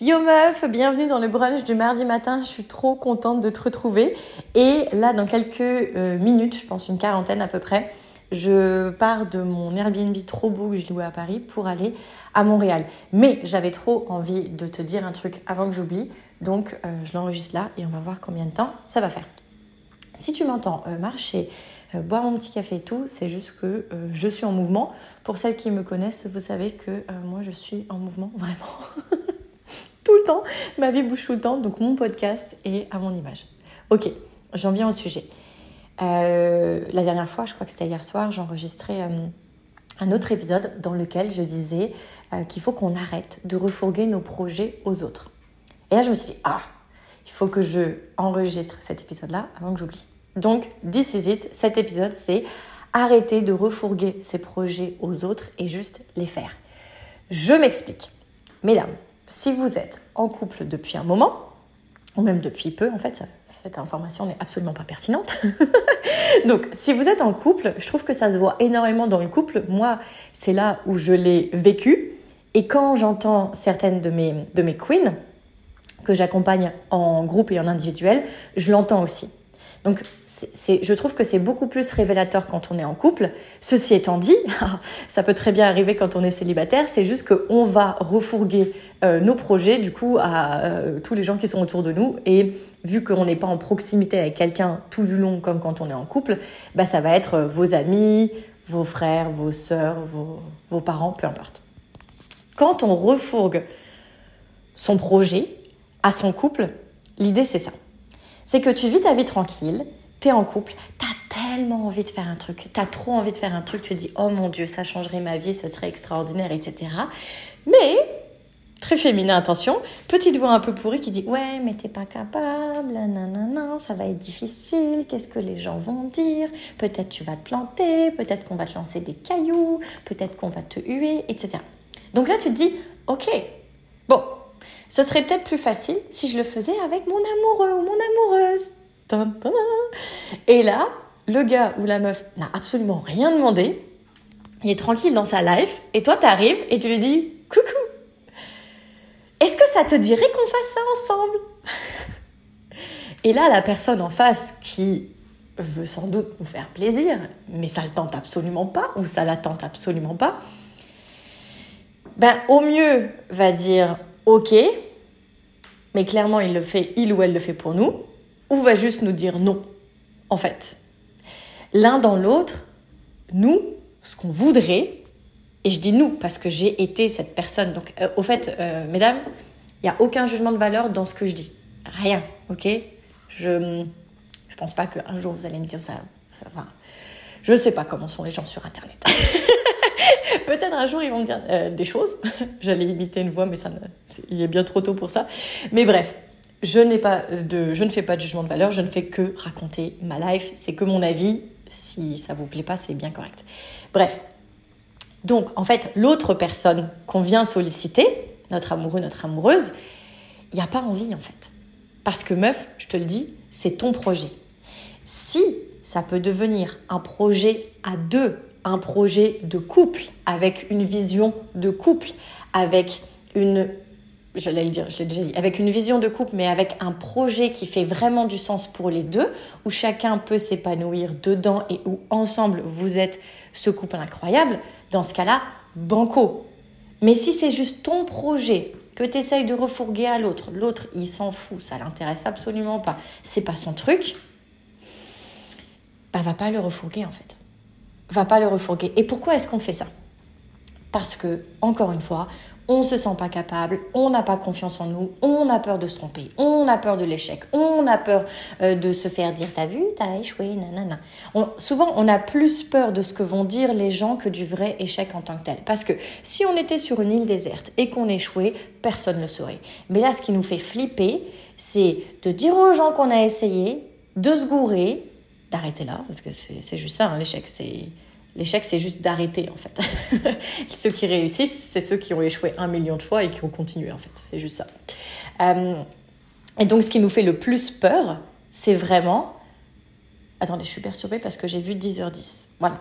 Yo meuf, bienvenue dans le brunch du mardi matin. Je suis trop contente de te retrouver. Et là, dans quelques euh, minutes, je pense une quarantaine à peu près, je pars de mon Airbnb trop beau que je louais à Paris pour aller à Montréal. Mais j'avais trop envie de te dire un truc avant que j'oublie. Donc, euh, je l'enregistre là et on va voir combien de temps ça va faire. Si tu m'entends euh, marcher, boire mon petit café et tout, c'est juste que je suis en mouvement. Pour celles qui me connaissent, vous savez que moi, je suis en mouvement, vraiment. Tout le temps. Ma vie bouge tout le temps, donc mon podcast est à mon image. Ok, j'en viens au sujet. Euh, la dernière fois, je crois que c'était hier soir, j'enregistrais euh, un autre épisode dans lequel je disais euh, qu'il faut qu'on arrête de refourguer nos projets aux autres. Et là, je me suis dit, ah, il faut que je enregistre cet épisode-là avant que j'oublie. Donc, this. Cet épisode, c'est arrêter de refourguer ses projets aux autres et juste les faire. Je m'explique. Mesdames, si vous êtes en couple depuis un moment, ou même depuis peu, en fait, cette information n'est absolument pas pertinente. Donc, si vous êtes en couple, je trouve que ça se voit énormément dans le couple. Moi, c'est là où je l'ai vécu. Et quand j'entends certaines de mes, de mes queens, que j'accompagne en groupe et en individuel, je l'entends aussi. Donc, je trouve que c'est beaucoup plus révélateur quand on est en couple. Ceci étant dit, ça peut très bien arriver quand on est célibataire. C'est juste qu'on va refourguer euh, nos projets du coup à euh, tous les gens qui sont autour de nous. Et vu qu'on n'est pas en proximité avec quelqu'un tout du long comme quand on est en couple, bah, ça va être vos amis, vos frères, vos sœurs, vos parents, peu importe. Quand on refourgue son projet à son couple, l'idée c'est ça c'est que tu vis ta vie tranquille, tu es en couple, tu as tellement envie de faire un truc, tu as trop envie de faire un truc, tu te dis oh mon dieu, ça changerait ma vie, ce serait extraordinaire, etc. Mais, très féminin, attention, petite voix un peu pourrie qui dit ouais, mais t'es pas capable, nanana, ça va être difficile, qu'est-ce que les gens vont dire, peut-être tu vas te planter, peut-être qu'on va te lancer des cailloux, peut-être qu'on va te huer, etc. Donc là, tu te dis ok, bon, ce serait peut-être plus facile si je le faisais avec mon amoureux ou mon amoureuse. Et là, le gars ou la meuf n'a absolument rien demandé. Il est tranquille dans sa life. Et toi, tu arrives et tu lui dis Coucou Est-ce que ça te dirait qu'on fasse ça ensemble? Et là, la personne en face qui veut sans doute nous faire plaisir, mais ça le tente absolument pas, ou ça la tente absolument pas, ben au mieux va dire ok, mais clairement il le fait, il ou elle le fait pour nous, ou va juste nous dire non, en fait. L'un dans l'autre, nous, ce qu'on voudrait, et je dis nous parce que j'ai été cette personne, donc euh, au fait, euh, mesdames, il n'y a aucun jugement de valeur dans ce que je dis. Rien, ok? Je ne pense pas qu'un jour vous allez me dire ça. ça va. Je ne sais pas comment sont les gens sur Internet. Peut-être un jour ils vont me dire euh, des choses. J'allais imiter une voix, mais ça, il est bien trop tôt pour ça. Mais bref, je n'ai pas de, je ne fais pas de jugement de valeur. Je ne fais que raconter ma life. C'est que mon avis. Si ça vous plaît pas, c'est bien correct. Bref. Donc, en fait, l'autre personne qu'on vient solliciter, notre amoureux, notre amoureuse, il n'y a pas envie en fait. Parce que meuf, je te le dis, c'est ton projet. Si ça peut devenir un projet à deux, un projet de couple, avec une vision de couple, avec une je l'ai déjà dit, avec une vision de couple, mais avec un projet qui fait vraiment du sens pour les deux, où chacun peut s'épanouir dedans et où ensemble vous êtes ce couple incroyable, dans ce cas-là, banco. Mais si c'est juste ton projet que tu essayes de refourguer à l'autre, l'autre il s'en fout, ça l'intéresse absolument pas, c'est pas son truc, bah va pas le refourguer en fait va pas le refourguer. Et pourquoi est-ce qu'on fait ça? Parce que, encore une fois, on se sent pas capable, on n'a pas confiance en nous, on a peur de se tromper, on a peur de l'échec, on a peur euh, de se faire dire t'as vu, t'as échoué, nanana. souvent, on a plus peur de ce que vont dire les gens que du vrai échec en tant que tel. Parce que si on était sur une île déserte et qu'on échouait, personne ne le saurait. Mais là, ce qui nous fait flipper, c'est de dire aux gens qu'on a essayé, de se gourer, d'arrêter là, parce que c'est juste ça, hein, l'échec, c'est... L'échec, c'est juste d'arrêter, en fait. ceux qui réussissent, c'est ceux qui ont échoué un million de fois et qui ont continué, en fait. C'est juste ça. Euh, et donc, ce qui nous fait le plus peur, c'est vraiment... Attendez, je suis perturbée parce que j'ai vu 10h10. Voilà.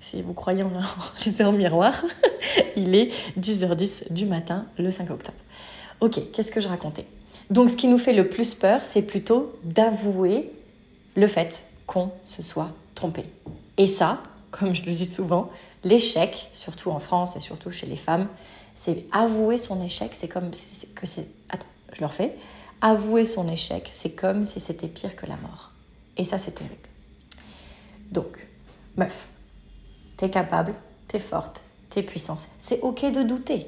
Si vous croyez en les heures miroir, il est 10h10 du matin, le 5 octobre. ok, qu'est-ce que je racontais? Donc ce qui nous fait le plus peur, c'est plutôt d'avouer le fait qu'on se soit trompé. Et ça, comme je le dis souvent, l'échec, surtout en France et surtout chez les femmes, c'est avouer son échec, c'est comme si que c'est... Je. Avouer son échec, c'est comme si c'était pire que la mort. Et ça, c'est terrible. Donc, meuf, t'es capable, t'es forte, t'es puissante. C'est ok de douter.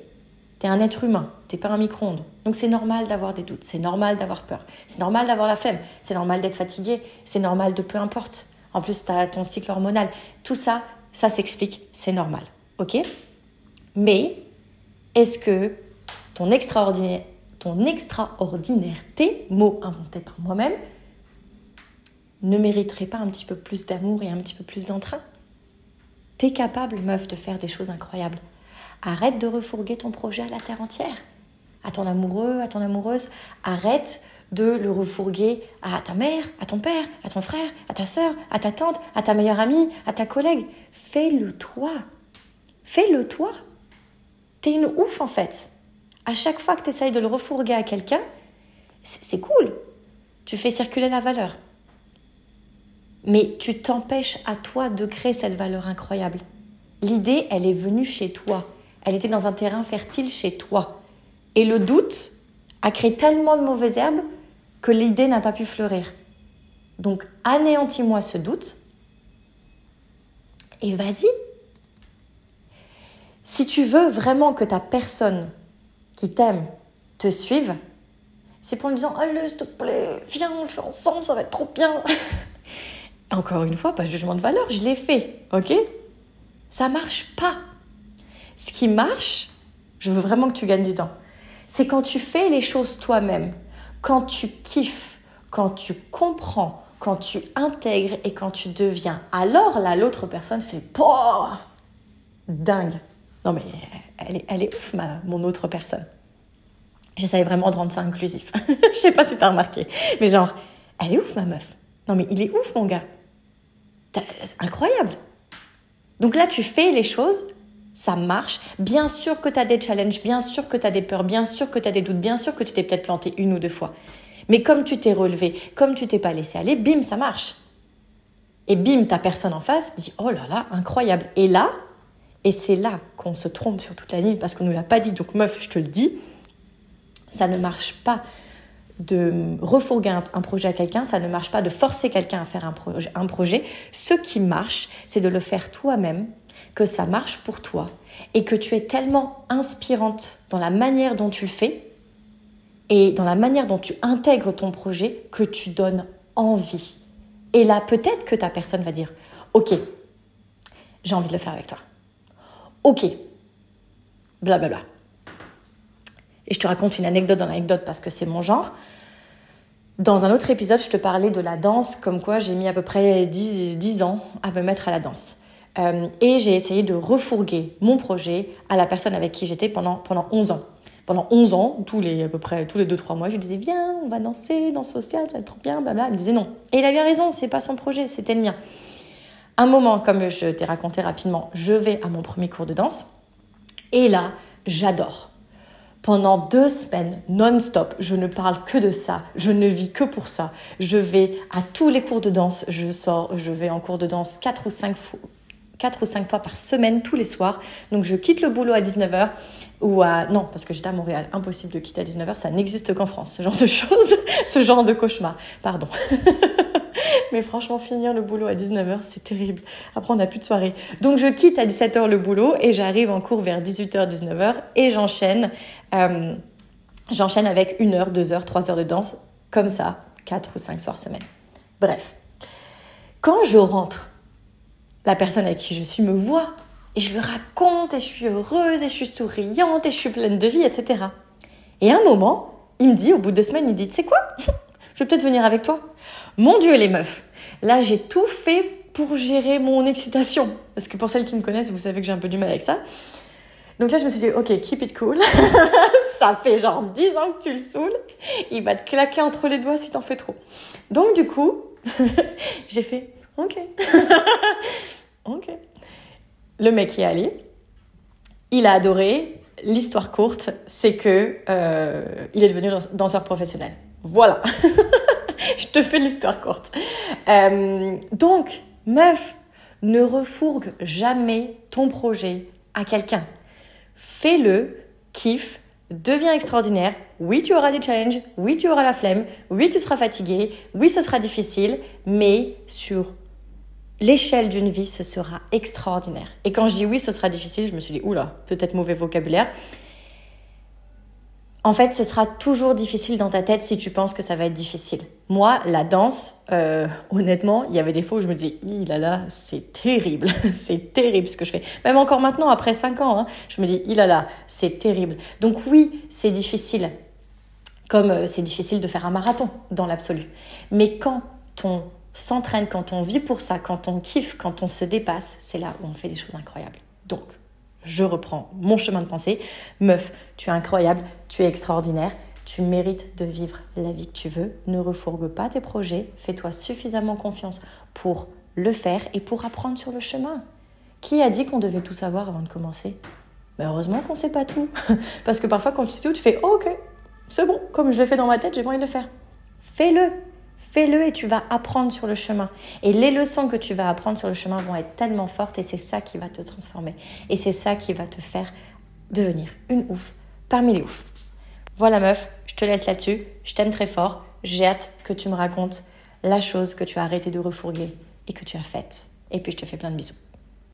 T'es un être humain, t'es pas un micro-ondes. Donc c'est normal d'avoir des doutes, c'est normal d'avoir peur, c'est normal d'avoir la flemme, c'est normal d'être fatigué, c'est normal de peu importe. En plus, t'as ton cycle hormonal. Tout ça, ça s'explique, c'est normal. Ok? Mais est-ce que ton extraordinaire, ton extraordinaireté, mot inventé par moi-même, ne mériterait pas un petit peu plus d'amour et un petit peu plus d'entrain? T'es capable, meuf, de faire des choses incroyables. Arrête de refourguer ton projet à la terre entière, à ton amoureux, à ton amoureuse. Arrête de le refourguer à ta mère, à ton père, à ton frère, à ta soeur, à ta tante, à ta meilleure amie, à ta collègue. Fais-le toi. Fais-le toi. T'es une ouf en fait. À chaque fois que tu essayes de le refourguer à quelqu'un, c'est cool. Tu fais circuler la valeur. Mais tu t'empêches à toi de créer cette valeur incroyable. L'idée, elle est venue chez toi. Elle était dans un terrain fertile chez toi. Et le doute a créé tellement de mauvaises herbes que l'idée n'a pas pu fleurir. Donc anéantis-moi ce doute et vas-y. Si tu veux vraiment que ta personne qui t'aime te suive, c'est pour lui disant Allez, s'il te plaît, viens, on le fait ensemble, ça va être trop bien. Encore une fois, pas de jugement de valeur, je l'ai fait, ok? Ça marche pas. Ce qui marche, je veux vraiment que tu gagnes du temps, c'est quand tu fais les choses toi-même, quand tu kiffes, quand tu comprends, quand tu intègres et quand tu deviens. Alors là, l'autre personne fait Oh Dingue Non mais elle est, elle est ouf, ma, mon autre personne. J'essaye vraiment de rendre ça inclusif. Je sais pas si t'as remarqué. Mais genre, elle est ouf, ma meuf. Non mais il est ouf, mon gars. Incroyable. Donc là, tu fais les choses ça marche. Bien sûr que tu as des challenges, bien sûr que tu as des peurs, bien sûr que tu as des doutes, bien sûr que tu t'es peut-être planté une ou deux fois. Mais comme tu t'es relevé, comme tu t'es pas laissé aller, bim, ça marche. Et bim, ta personne en face dit Oh là là, incroyable. Et là, et c'est là qu'on se trompe sur toute la ligne parce qu'on ne nous l'a pas dit, donc meuf, je te le dis, ça ne marche pas de refourguer un, projet à quelqu'un, ça ne marche pas de forcer quelqu'un à faire un, un projet. Ce qui marche, c'est de le faire toi-même que ça marche pour toi et que tu es tellement inspirante dans la manière dont tu le fais et dans la manière dont tu intègres ton projet que tu donnes envie. Et là, peut-être que ta personne va dire, ok, j'ai envie de le faire avec toi. Ok, blablabla. Et je te raconte une anecdote dans l'anecdote parce que c'est mon genre. Dans un autre épisode, je te parlais de la danse, comme quoi j'ai mis à peu près 10, 10 ans à me mettre à la danse. Euh, et j'ai essayé de refourguer mon projet à la personne avec qui j'étais pendant, pendant 11 ans. Pendant 11 ans, tous les, à peu près tous les 2-3 mois, je lui disais Viens, on va danser, dans social, ça va être trop bien, blabla. Il me disait non. Et il avait raison, c'est pas son projet, c'était le mien. Un moment, comme je t'ai raconté rapidement, je vais à mon premier cours de danse. Et là, j'adore. Pendant deux semaines, non-stop, je ne parle que de ça, je ne vis que pour ça. Je vais à tous les cours de danse, je sors, je vais en cours de danse 4 ou 5 fois, 4 ou 5 fois par semaine, tous les soirs. Donc je quitte le boulot à 19h ou à... Non, parce que j'étais à Montréal, impossible de quitter à 19h, ça n'existe qu'en France, ce genre de choses, ce genre de cauchemar, pardon. Mais franchement, finir le boulot à 19h, c'est terrible. Après, on n'a plus de soirée. Donc, je quitte à 17h le boulot et j'arrive en cours vers 18h, 19h et j'enchaîne. Euh, j'enchaîne avec une heure, deux heures, trois heures de danse, comme ça, quatre ou cinq soirs semaine. Bref. Quand je rentre la personne avec qui je suis me voit et je lui raconte et je suis heureuse et je suis souriante et je suis pleine de vie, etc. Et à un moment, il me dit, au bout de deux semaines, il me dit, tu sais quoi? Je vais peut-être venir avec toi. Mon Dieu, les meufs Là, j'ai tout fait pour gérer mon excitation. Parce que pour celles qui me connaissent, vous savez que j'ai un peu du mal avec ça. Donc là, je me suis dit, ok, keep it cool. ça fait genre 10 ans que tu le saoules. Il va te claquer entre les doigts si t'en fais trop. Donc du coup, j'ai fait, ok. ok. Le mec y est allé. Il a adoré. l'histoire courte, c'est que euh, il est devenu danseur professionnel. Voilà. Je te fais l'histoire courte. Euh, donc, meuf, ne refourgue jamais ton projet à quelqu'un. Fais-le, kiffe, deviens extraordinaire. Oui, tu auras des challenges. Oui, tu auras la flemme. Oui, tu seras fatigué. Oui, ce sera difficile. Mais sur l'échelle d'une vie, ce sera extraordinaire. Et quand je dis oui, ce sera difficile, je me suis dit, oula, peut-être mauvais vocabulaire. En fait, ce sera toujours difficile dans ta tête si tu penses que ça va être difficile. Moi, la danse, euh, honnêtement, il y avait des fois où je me disais, il là là, c'est terrible, c'est terrible ce que je fais. Même encore maintenant, après 5 ans, hein, je me dis, il là là, c'est terrible. Donc oui, c'est difficile. Comme euh, c'est difficile de faire un marathon dans l'absolu. Mais quand on s'entraîne, quand on vit pour ça, quand on kiffe, quand on se dépasse, c'est là où on fait des choses incroyables. Donc, je reprends mon chemin de pensée. Meuf, tu es incroyable, tu es extraordinaire, tu mérites de vivre la vie que tu veux. Ne refourgue pas tes projets, fais-toi suffisamment confiance pour le faire et pour apprendre sur le chemin. Qui a dit qu'on devait tout savoir avant de commencer? Mais heureusement qu'on ne sait pas tout. Parce que parfois, quand tu sais tout, tu fais oh, Ok, c'est bon, comme je l'ai fait dans ma tête, j'ai pas envie de le faire. Fais-le, Fais-le et tu vas apprendre sur le chemin. Et les leçons que tu vas apprendre sur le chemin vont être tellement fortes et c'est ça qui va te transformer. Et c'est ça qui va te faire devenir une ouf parmi les oufs. Voilà meuf, je te laisse là-dessus. Je t'aime très fort. J'ai hâte que tu me racontes la chose que tu as arrêté de refourguer et que tu as faite. Et puis je te fais plein de bisous.